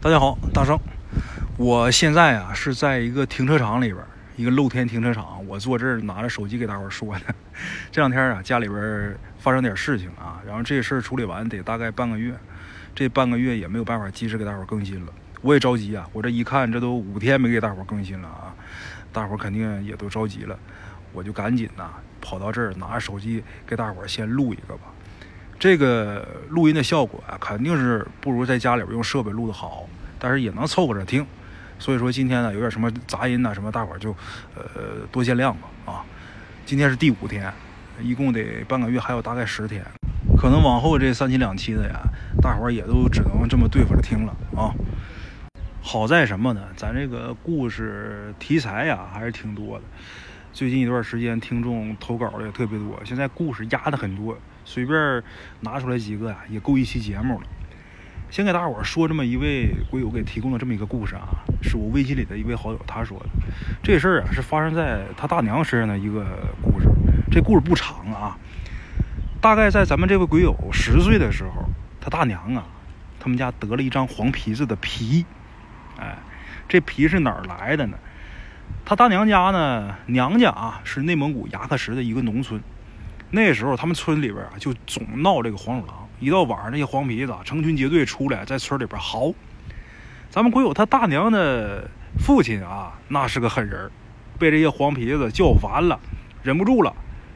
大家好，大圣，我现在啊是在一个停车场里边，一个露天停车场，我坐这儿拿着手机给大伙儿说呢。这两天啊，家里边发生点事情啊，然后这事儿处理完得大概半个月，这半个月也没有办法及时给大伙儿更新了，我也着急啊。我这一看，这都五天没给大伙儿更新了啊，大伙儿肯定也都着急了，我就赶紧呐跑到这儿拿着手机给大伙儿先录一个吧。这个录音的效果啊，肯定是不如在家里边用设备录的好，但是也能凑合着听。所以说今天呢，有点什么杂音呐、什么，大伙儿就呃多见谅吧啊。今天是第五天，一共得半个月，还有大概十天，可能往后这三期两期的呀，大伙儿也都只能这么对付着听了啊。好在什么呢？咱这个故事题材呀还是挺多的。最近一段时间，听众投稿的也特别多，现在故事压的很多，随便拿出来几个呀，也够一期节目了。先给大伙儿说这么一位鬼友给提供的这么一个故事啊，是我微信里的一位好友他说的。这事儿啊是发生在他大娘身上的一个故事。这故事不长啊，大概在咱们这位鬼友十岁的时候，他大娘啊，他们家得了一张黄皮子的皮。哎，这皮是哪儿来的呢？他大娘家呢，娘家啊是内蒙古牙克石的一个农村。那时候他们村里边啊就总闹这个黄鼠狼，一到晚上那些黄皮子成群结队出来在村里边嚎。咱们鬼友他大娘的父亲啊，那是个狠人，被这些黄皮子叫烦了，忍不住了，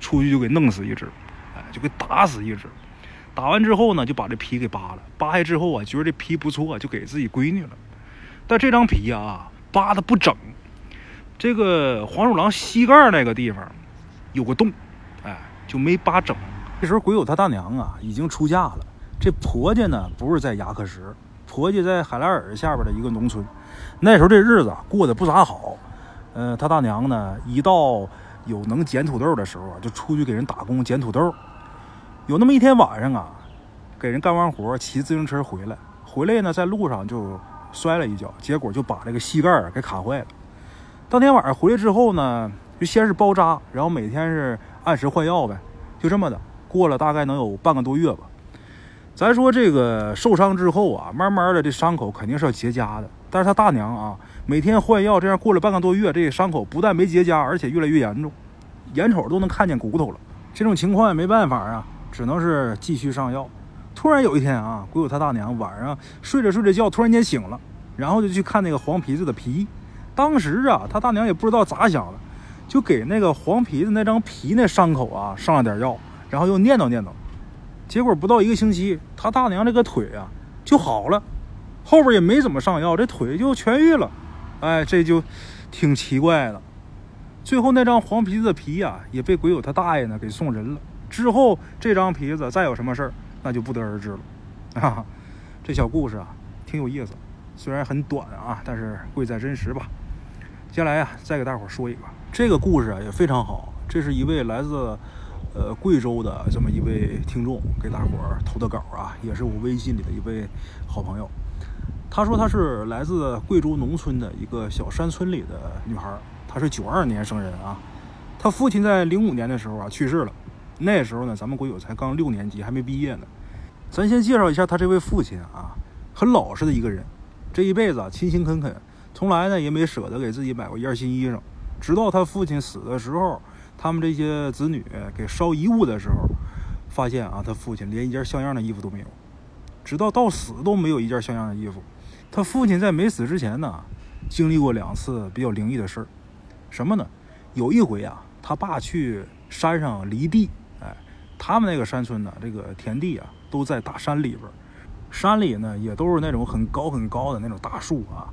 出去就给弄死一只，哎，就给打死一只。打完之后呢，就把这皮给扒了，扒下之后啊，觉得这皮不错，就给自己闺女了。但这张皮啊，扒的不整。这个黄鼠狼膝盖那个地方有个洞，就没扒整。这时候鬼友他大娘啊已经出嫁了，这婆家呢不是在牙克石，婆家在海拉尔下边的一个农村。那时候这日子过得不咋好，呃，他大娘呢一到有能捡土豆的时候啊，就出去给人打工捡土豆。有那么一天晚上啊，给人干完活，骑自行车回来，回来呢在路上就摔了一跤，结果就把这个膝盖给卡坏了。当天晚上回来之后呢，就先是包扎，然后每天是按时换药呗，就这么的过了大概能有半个多月吧。咱说这个受伤之后啊，慢慢的这伤口肯定是要结痂的，但是他大娘啊，每天换药，这样过了半个多月，这伤口不但没结痂，而且越来越严重，眼瞅都能看见骨头了。这种情况也没办法啊，只能是继续上药。突然有一天啊，鬼友他大娘晚上睡着睡着觉，突然间醒了，然后就去看那个黄皮子的皮。当时啊，他大娘也不知道咋想的，就给那个黄皮子那张皮那伤口啊上了点药，然后又念叨念叨。结果不到一个星期，他大娘这个腿啊就好了，后边也没怎么上药，这腿就痊愈了。哎，这就挺奇怪的。最后那张黄皮子的皮呀、也被鬼友他大爷呢给送人了。之后这张皮子再有什么事儿，那就不得而知了。哈、哈，这小故事啊挺有意思，虽然很短啊，但是贵在真实吧。接下来呀、再给大伙儿说一个这个故事啊，也非常好。这是一位来自呃贵州的这么一位听众给大伙儿投的稿啊，也是我微信里的一位好朋友。他说他是来自贵州农村的一个小山村里的女孩，她是九二年生人啊。她父亲在零五年的时候啊去世了，那时候呢咱们国友才刚六年级，还没毕业呢。咱先介绍一下他这位父亲啊，很老实的一个人，这一辈子啊勤勤恳恳，从来呢也没舍得给自己买过一件新衣裳。直到他父亲死的时候，他们这些子女给烧遗物的时候，发现啊他父亲连一件像样的衣服都没有，直到到死都没有一件像样的衣服。他父亲在没死之前呢，经历过两次比较灵异的事儿，什么呢？有一回啊，他爸去山上犁地，哎，他们那个山村呢，这个田地啊都在大山里边儿，山里呢也都是那种很高很高的那种大树啊。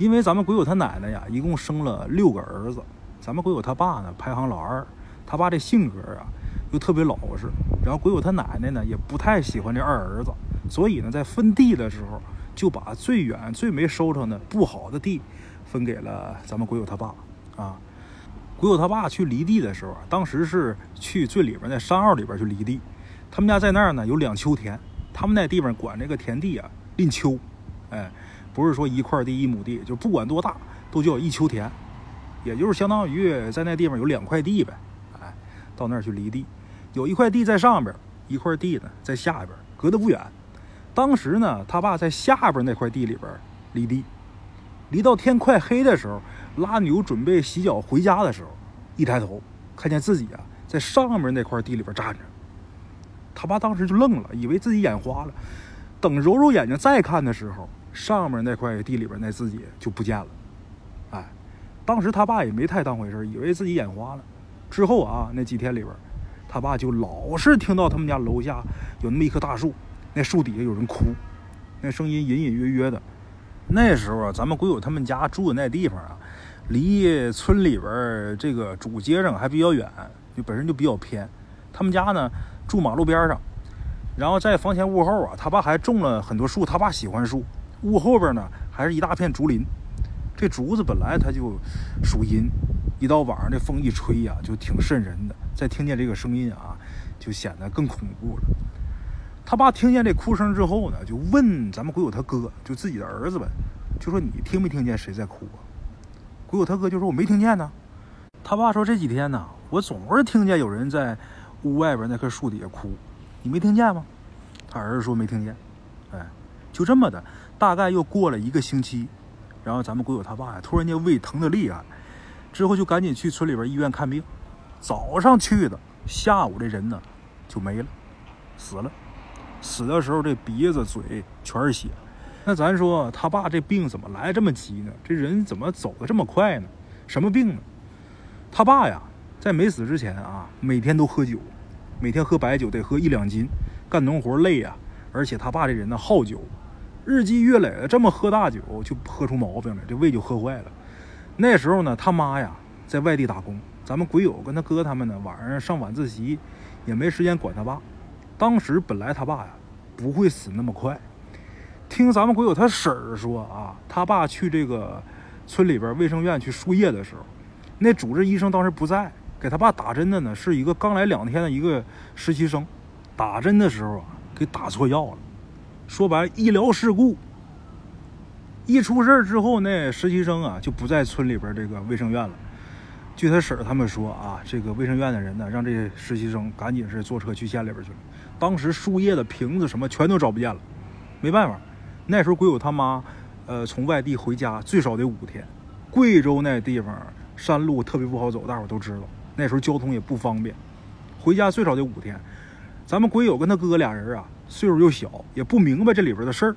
因为咱们鬼友他奶奶呀，一共生了六个儿子，咱们鬼友他爸呢排行老二，他爸这性格啊又特别老实，然后鬼友他奶奶呢也不太喜欢这二儿子，所以呢在分地的时候就把最远最没收成的不好的地分给了咱们鬼友他爸啊。鬼友他爸去犁地的时候，当时是去最里边那山坳里边去犁地，他们家在那儿呢有两秋田，他们那地方管这个田地啊吝秋，哎，不是说一块地一亩地，就不管多大都叫一秋田，也就是相当于在那地方有两块地呗，哎，到那儿去犁地，有一块地在上边，一块地呢在下边，隔得不远。当时呢，他爸在下边那块地里边犁地，犁到天快黑的时候，拉牛准备洗脚回家的时候，一抬头看见自己啊在上面那块地里边站着。他爸当时就愣了，以为自己眼花了。等揉揉眼睛再看的时候，上面那块地里边那自己就不见了。哎，当时他爸也没太当回事，以为自己眼花了。之后啊，那几天里边，他爸就老是听到他们家楼下有那么一棵大树，那树底下有人哭，那声音隐隐约约的。那时候啊，咱们鬼友他们家住的那地方啊，离村里边这个主街上还比较远，就本身就比较偏。他们家呢。住马路边上，然后在房前屋后啊，他爸还种了很多树。他爸喜欢树，屋后边呢还是一大片竹林。这竹子本来它就属阴，一到晚上这风一吹呀，就挺瘆人的。再听见这个声音啊，就显得更恐怖了。他爸听见这哭声之后呢，就问咱们鬼友他哥，就自己的儿子呗，就说你听没听见谁在哭啊？鬼友他哥就说我没听见呢。他爸说这几天呢，我总是听见有人在。屋外边那棵树底下哭，你没听见吗？他儿子说没听见。哎，就这么的，大概又过了一个星期，然后咱们鬼友他爸呀，突然间胃疼的厉害，之后就赶紧去村里边医院看病。早上去的，下午这人呢就没了，死了。死的时候这鼻子嘴全是血。那咱说他爸这病怎么来这么急呢？这人怎么走的这么快呢？什么病呢？他爸呀。在没死之前啊，每天都喝酒，每天喝白酒得喝一两斤，干农活累呀。而且他爸这人呢好酒，日积月累的这么喝大酒，就喝出毛病了，这胃就喝坏了。那时候呢，他妈呀在外地打工，咱们鬼友跟他哥他们呢晚上上晚自习，也没时间管他爸。当时本来他爸呀不会死那么快，听咱们鬼友他婶儿说啊，他爸去这个村里边卫生院去输液的时候，那主治医生当时不在。给他爸打针的呢，是一个刚来两天的一个实习生，打针的时候啊，给打错药了。说白了，医疗事故。一出事儿之后，那实习生啊就不在村里边这个卫生院了。据他婶儿他们说啊，这个卫生院的人呢，让这实习生赶紧是坐车去县里边去了。当时输液的瓶子什么全都找不见了，没办法。那时候鬼友他妈，呃，从外地回家最少得五天。贵州那地方山路特别不好走，大伙都知道。那时候交通也不方便，回家最少得五天。咱们鬼友跟他哥俩人啊，岁数又小，也不明白这里边的事儿。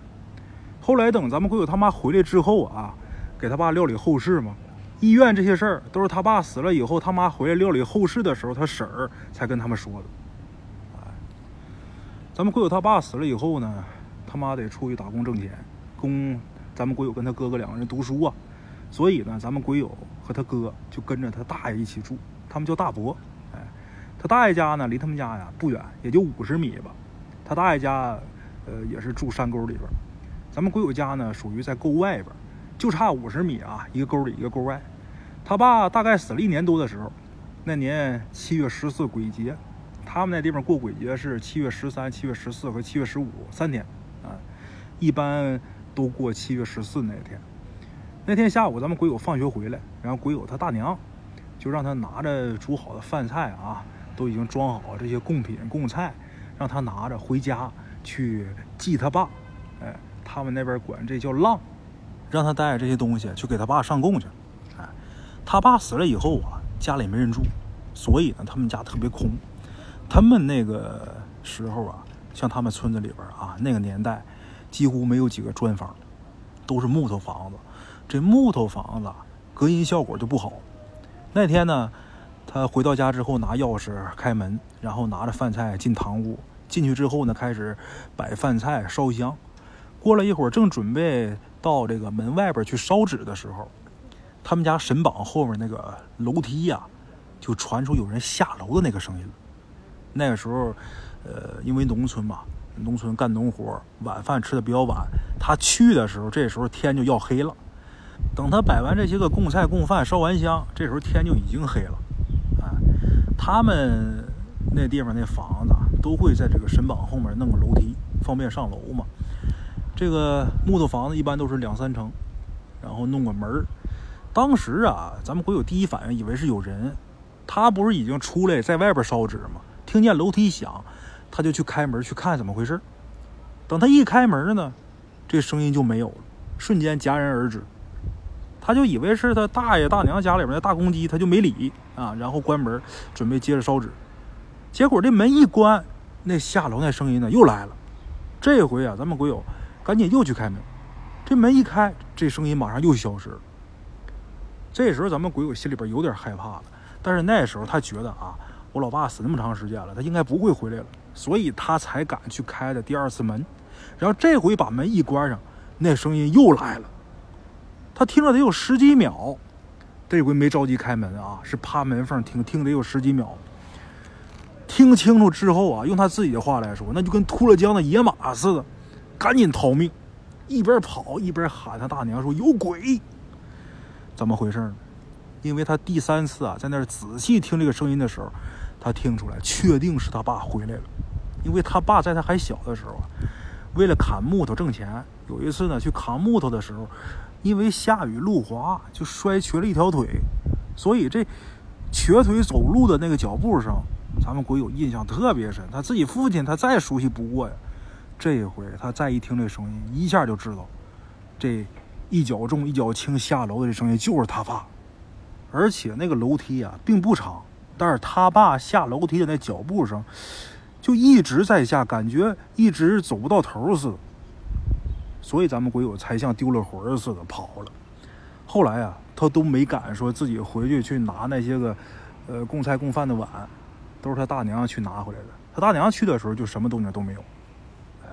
后来等咱们鬼友他妈回来之后啊，给他爸料理后事嘛。医院这些事儿都是他爸死了以后，他妈回来料理后事的时候，他婶儿才跟他们说的。哎，咱们鬼友他爸死了以后呢，他妈得出去打工挣钱，供咱们鬼友跟他哥哥两个人读书啊。所以呢，咱们鬼友和他哥就跟着他大爷一起住。他们叫大伯，哎，他大爷家呢离他们家呀不远，也就五十米吧。他大爷家，呃，也是住山沟里边。咱们鬼友家呢属于在沟外边，就差五十米啊，一个沟里一个沟外。他爸大概死了一年多的时候，那年七月十四鬼节，他们那地方过鬼节是七月十三、七月十四和七月十五三天，啊，一般都过七月十四那天。那天下午咱们鬼友放学回来，然后鬼友他大娘。就让他拿着煮好的饭菜啊，都已经装好这些贡品贡菜，让他拿着回家去祭他爸。哎，他们那边管这叫浪，让他带着这些东西去给他爸上供去。哎，他爸死了以后啊，家里没人住，所以呢，他们家特别空。他们那个时候啊，像他们村子里边啊，那个年代几乎没有几个砖房，都是木头房子。这木头房子隔音效果就不好。那天呢，他回到家之后拿钥匙开门，然后拿着饭菜进堂屋。进去之后呢，开始摆饭菜、烧香。过了一会儿，正准备到这个门外边去烧纸的时候，他们家神榜后面那个楼梯呀，就传出有人下楼的那个声音。那个时候，呃，因为农村嘛，农村干农活，晚饭吃的比较晚。他去的时候，这时候天就要黑了。等他摆完这些个供菜供饭烧完香，这时候天就已经黑了。他们那地方那房子都会在这个神榜后面弄个楼梯，方便上楼嘛。这个木头房子一般都是两三层，然后弄个门儿。当时啊，咱们鬼友第一反应以为是有人，他不是已经出来在外边烧纸吗？听见楼梯响，他就去开门去看怎么回事。等他一开门呢，这声音就没有了，瞬间戛然而止。他就以为是他大爷大娘家里边的大公鸡，他就没理啊，然后关门准备接着烧纸。结果这门一关，那下楼那声音呢又来了。这回啊，咱们鬼友赶紧又去开门。这门一开，这声音马上又消失了。这时候咱们鬼友心里边有点害怕了，但是那时候他觉得啊，我老爸死那么长时间了，他应该不会回来了，所以他才敢去开的第二次门。然后这回把门一关上，那声音又来了。他听了得有十几秒，这回没着急开门啊，是趴门缝听，听得有十几秒。听清楚之后啊，用他自己的话来说，那就跟秃了缰的野马似的，赶紧逃命，一边跑一边喊他大娘说：“有鬼！”怎么回事呢？因为他第三次啊，在那儿仔细听这个声音的时候，他听出来，确定是他爸回来了。因为他爸在他还小的时候啊，为了砍木头挣钱，有一次呢去扛木头的时候，因为下雨路滑，就摔瘸了一条腿，所以这瘸腿走路的那个脚步声。咱们鬼友印象特别深，他自己父亲他再熟悉不过呀。这一回他再一听这声音，一下就知道，这一脚重一脚轻下楼的这声音就是他爸。而且那个楼梯啊并不长，但是他爸下楼梯的那脚步声，就一直在下，感觉一直走不到头似的。所以咱们鬼友才像丢了魂似的跑了。后来啊，他都没敢说自己回去去拿那些个，呃，供菜供饭的碗。都是他大娘去拿回来的。他大娘去的时候就什么动静都没有。哎，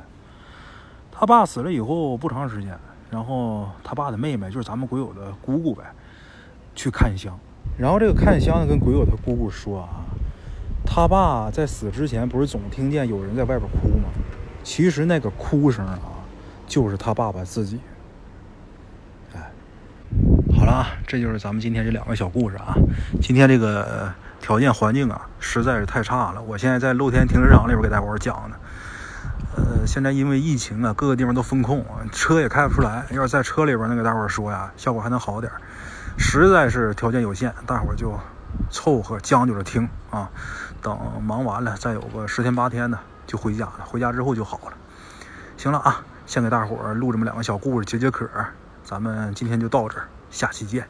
他爸死了以后不长时间，然后他爸的妹妹就是咱们鬼友的姑姑呗，去看香。然后这个看香的跟鬼友他姑姑说啊，他爸在死之前不是总听见有人在外边哭吗？其实那个哭声啊，就是他爸爸自己。哎，好了啊，这就是咱们今天这两个小故事啊。今天这个。条件环境啊，实在是太差了。我现在在露天停车场里边给大伙讲呢。呃，现在因为疫情啊，各个地方都封控，车也开不出来。要是在车里边能给大伙说呀，效果还能好点儿。实在是条件有限，大伙就凑合将就着听啊。等忙完了，再有个十天八天的就回家了。回家之后就好了。行了啊，先给大伙儿录这么两个小故事解解渴。咱们今天就到这儿，下期见。